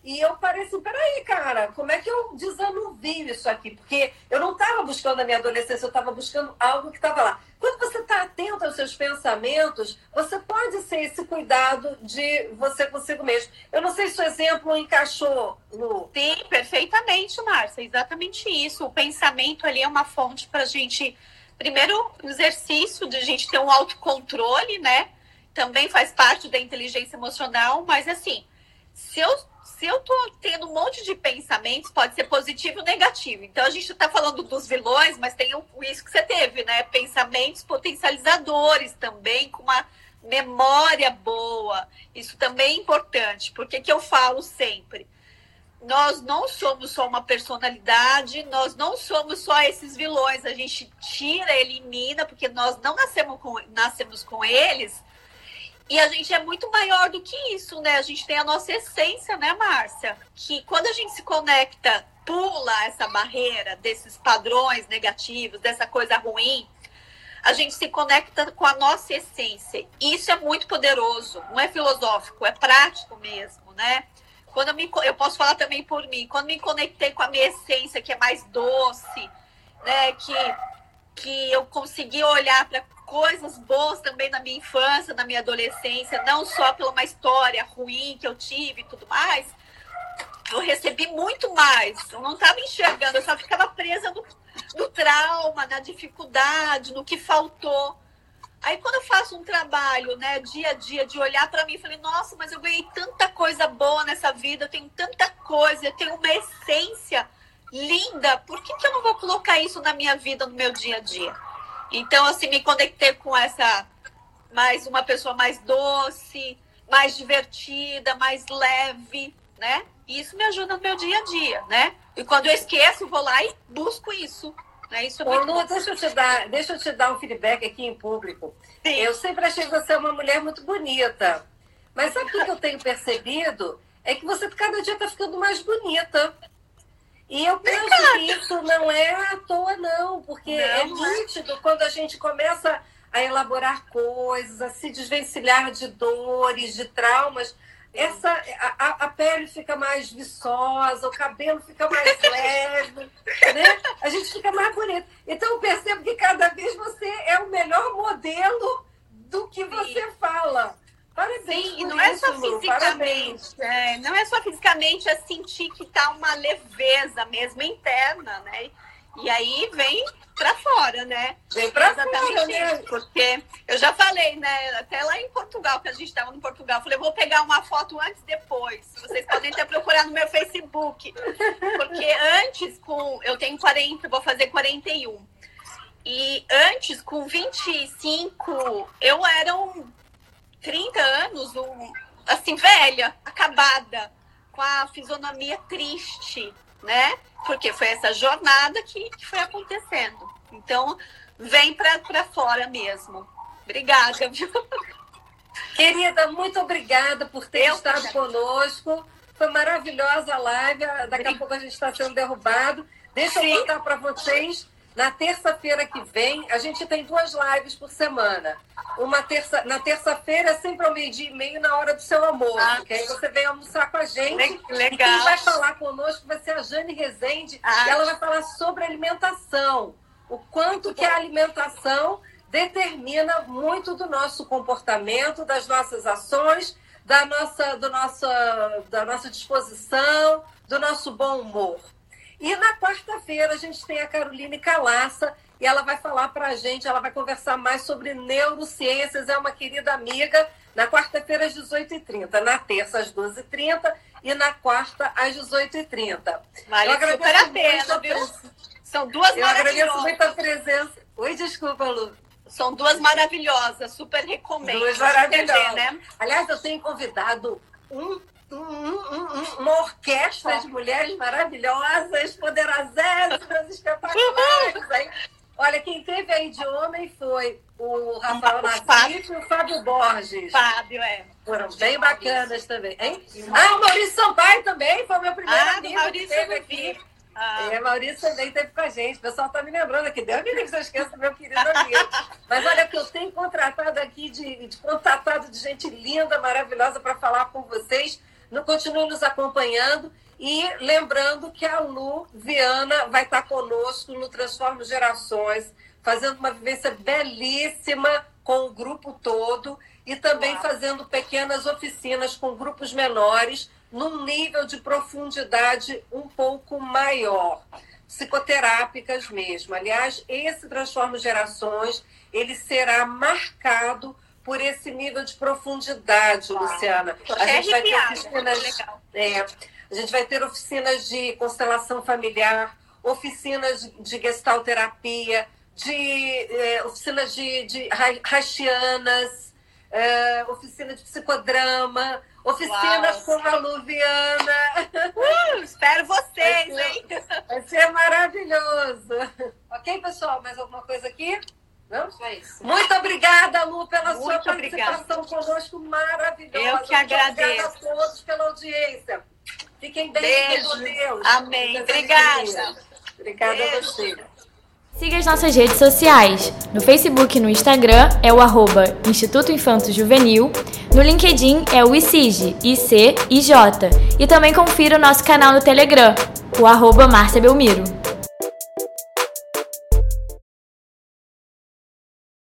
E eu parei assim, peraí, cara, como é que eu desanuvio isso aqui? Porque eu não estava buscando a minha adolescência, eu estava buscando algo que estava lá. Quando você está atento aos seus pensamentos, você pode ser esse cuidado de você consigo mesmo. Eu não sei se o exemplo encaixou, Lu. Sim, perfeitamente, Márcia. Exatamente isso. O pensamento ali é uma fonte para a gente, primeiro, exercício de a gente ter um autocontrole, né? Também faz parte da inteligência emocional, mas assim, se eu se eu tô tendo um monte de pensamentos, pode ser positivo ou negativo. Então a gente está falando dos vilões, mas tem o, isso que você teve, né? Pensamentos potencializadores também, com uma memória boa. Isso também é importante. Porque que eu falo sempre? Nós não somos só uma personalidade, nós não somos só esses vilões. A gente tira, elimina, porque nós não nascemos com, nascemos com eles e a gente é muito maior do que isso, né? A gente tem a nossa essência, né, Márcia? Que quando a gente se conecta, pula essa barreira desses padrões negativos, dessa coisa ruim, a gente se conecta com a nossa essência. Isso é muito poderoso, não é filosófico, é prático mesmo, né? Quando eu, me, eu posso falar também por mim, quando me conectei com a minha essência, que é mais doce, né? Que, que eu consegui olhar para coisas boas também na minha infância, na minha adolescência, não só pela uma história ruim que eu tive e tudo mais. Eu recebi muito mais. Eu não estava enxergando, eu só ficava presa no, no trauma, na dificuldade, no que faltou. Aí quando eu faço um trabalho, né, dia a dia, de olhar para mim, falei, nossa, mas eu ganhei tanta coisa boa nessa vida, eu tenho tanta coisa, eu tenho uma essência linda, por que, que eu não vou colocar isso na minha vida, no meu dia a dia? Então, assim, me conectei com essa mais uma pessoa mais doce, mais divertida, mais leve, né? E isso me ajuda no meu dia a dia, né? E quando eu esqueço, vou lá e busco isso. Né? Isso é Ô, Lu, deixa eu, te dar, deixa eu te dar um feedback aqui em público. Sim. Eu sempre achei você uma mulher muito bonita. Mas sabe o que eu tenho percebido? É que você cada dia está ficando mais bonita. E eu penso que isso não é à toa, não, porque não, é nítido quando a gente começa a elaborar coisas, a se desvencilhar de dores, de traumas. Essa, a, a pele fica mais viçosa, o cabelo fica mais leve, né? A gente fica mais bonito. Então eu percebo que cada vez você é o melhor modelo do que você fala. Parabéns Sim, e não é só fisicamente, é, não é só fisicamente, é sentir que tá uma leveza mesmo interna, né? E aí vem para fora, né? Vem para fora, né? porque eu já falei, né? Até lá em Portugal, que a gente estava no Portugal, falei, vou pegar uma foto antes e depois. Vocês podem até procurar no meu Facebook. Porque antes, com eu tenho 40, vou fazer 41. E antes, com 25, eu era um 30 anos, um, assim, velha, acabada, com a fisionomia triste, né? Porque foi essa jornada que, que foi acontecendo. Então, vem para fora mesmo. Obrigada, viu? Querida, muito obrigada por ter Eu estado conosco. Foi maravilhosa a live. Daqui a pouco a gente está sendo derrubado. Deixa Sim. eu contar para vocês na terça-feira que vem, a gente tem duas lives por semana. Uma terça, na terça-feira é sempre ao meio-dia e meio na hora do seu almoço, ah, que aí você vem almoçar com a gente. Legal. E quem vai falar conosco vai ser a Jane Rezende, ah. ela vai falar sobre alimentação. O quanto que a alimentação determina muito do nosso comportamento, das nossas ações, da nossa, do nosso, da nossa disposição, do nosso bom humor. E na quarta-feira a gente tem a Caroline Calaça e ela vai falar para a gente, ela vai conversar mais sobre neurociências, é uma querida amiga, na quarta-feira às 18h30, na terça às 12h30 e na quarta às 18h30. Vale eu super a pena, viu? São duas eu maravilhosas. Eu agradeço muito a presença. Oi, desculpa, Lu. São duas maravilhosas, super recomendo. Duas maravilhosas. né? Aliás, eu tenho convidado um uma orquestra de mulheres maravilhosas, poderosíssimas, espetaculares. Hein? Olha, quem teve aí de homem foi o Rafael Nassif e o Fábio Borges. Fábio, é. Foram bem bacanas também, hein? Ah, o Maurício Sampaio também foi meu primeiro Ah, amigo Maurício que teve aqui. Ah, É, Maurício também esteve com a gente. O pessoal está me lembrando aqui. Deus me livre se eu esqueço do meu querido amigo. Mas olha que eu tenho contratado aqui, de, de contatado de gente linda, maravilhosa para falar com vocês. Continue nos acompanhando. E lembrando que a Lu Viana vai estar conosco no Transforma Gerações, fazendo uma vivência belíssima com o grupo todo e também fazendo pequenas oficinas com grupos menores, num nível de profundidade um pouco maior, psicoterápicas mesmo. Aliás, esse Transforma Gerações, ele será marcado por esse nível de profundidade, Uau. Luciana. tô A gente vai ter oficinas legal. é, a gente vai ter oficinas de constelação familiar, oficinas de gestalterapia, de é, oficinas de, de haitianas, é, oficina de psicodrama, oficinas Uau. com a Luviana. Uh, espero vocês, Vai hein? Vai ser maravilhoso. Ok, pessoal? Mais alguma coisa aqui? Não? É isso. Muito obrigada, Lu, pela sua Muito obrigada. participação conosco maravilhosa. Eu que Muito Obrigada agradeço. a todos pela audiência. Fiquem bem, Beijo. com Deus. Amém. Obrigada. Obrigada a Beijo. você. Siga as nossas redes sociais. No Facebook e no Instagram é o arroba Instituto Infanto Juvenil. No LinkedIn é o ICIG, IC, IJ. E também confira o nosso canal no Telegram, o arroba Márcia Belmiro.